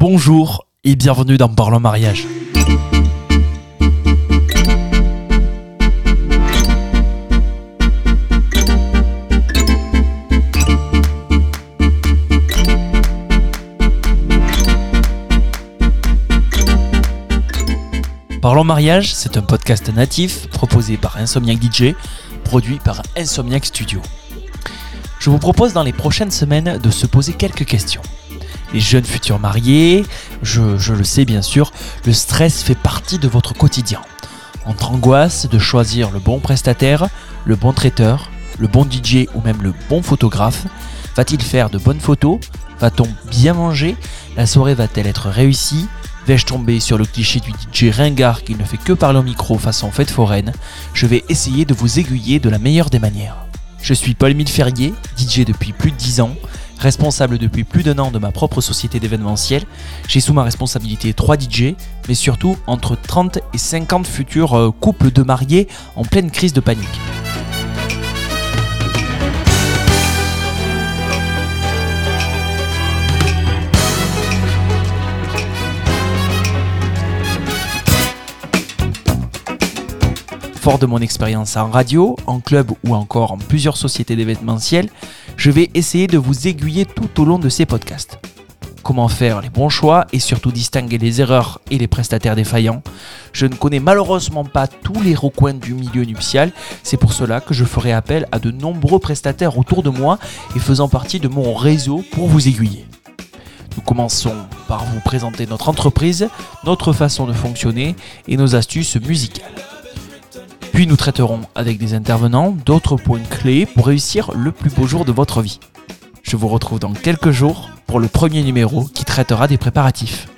Bonjour et bienvenue dans Parlons Mariage. Parlons Mariage, c'est un podcast natif proposé par Insomniac DJ, produit par Insomniac Studio. Je vous propose dans les prochaines semaines de se poser quelques questions. Les jeunes futurs mariés, je, le sais bien sûr, le stress fait partie de votre quotidien. Entre angoisse de choisir le bon prestataire, le bon traiteur, le bon DJ ou même le bon photographe, va-t-il faire de bonnes photos? Va-t-on bien manger? La soirée va-t-elle être réussie? Vais-je tomber sur le cliché du DJ ringard qui ne fait que parler au micro façon fête foraine? Je vais essayer de vous aiguiller de la meilleure des manières. Je suis Paul-Émile Ferrier, DJ depuis plus de 10 ans, responsable depuis plus d'un an de ma propre société d'événementiel. J'ai sous ma responsabilité 3 DJ, mais surtout entre 30 et 50 futurs euh, couples de mariés en pleine crise de panique. De mon expérience en radio, en club ou encore en plusieurs sociétés d'événementiel, je vais essayer de vous aiguiller tout au long de ces podcasts. Comment faire les bons choix et surtout distinguer les erreurs et les prestataires défaillants? Je ne connais malheureusement pas tous les recoins du milieu nuptial, c'est pour cela que je ferai appel à de nombreux prestataires autour de moi et faisant partie de mon réseau pour vous aiguiller. Nous commençons par vous présenter notre entreprise, notre façon de fonctionner et nos astuces musicales. Puis nous traiterons avec des intervenants d'autres points clés pour réussir le plus beau jour de votre vie. Je vous retrouve dans quelques jours pour le premier numéro qui traitera des préparatifs.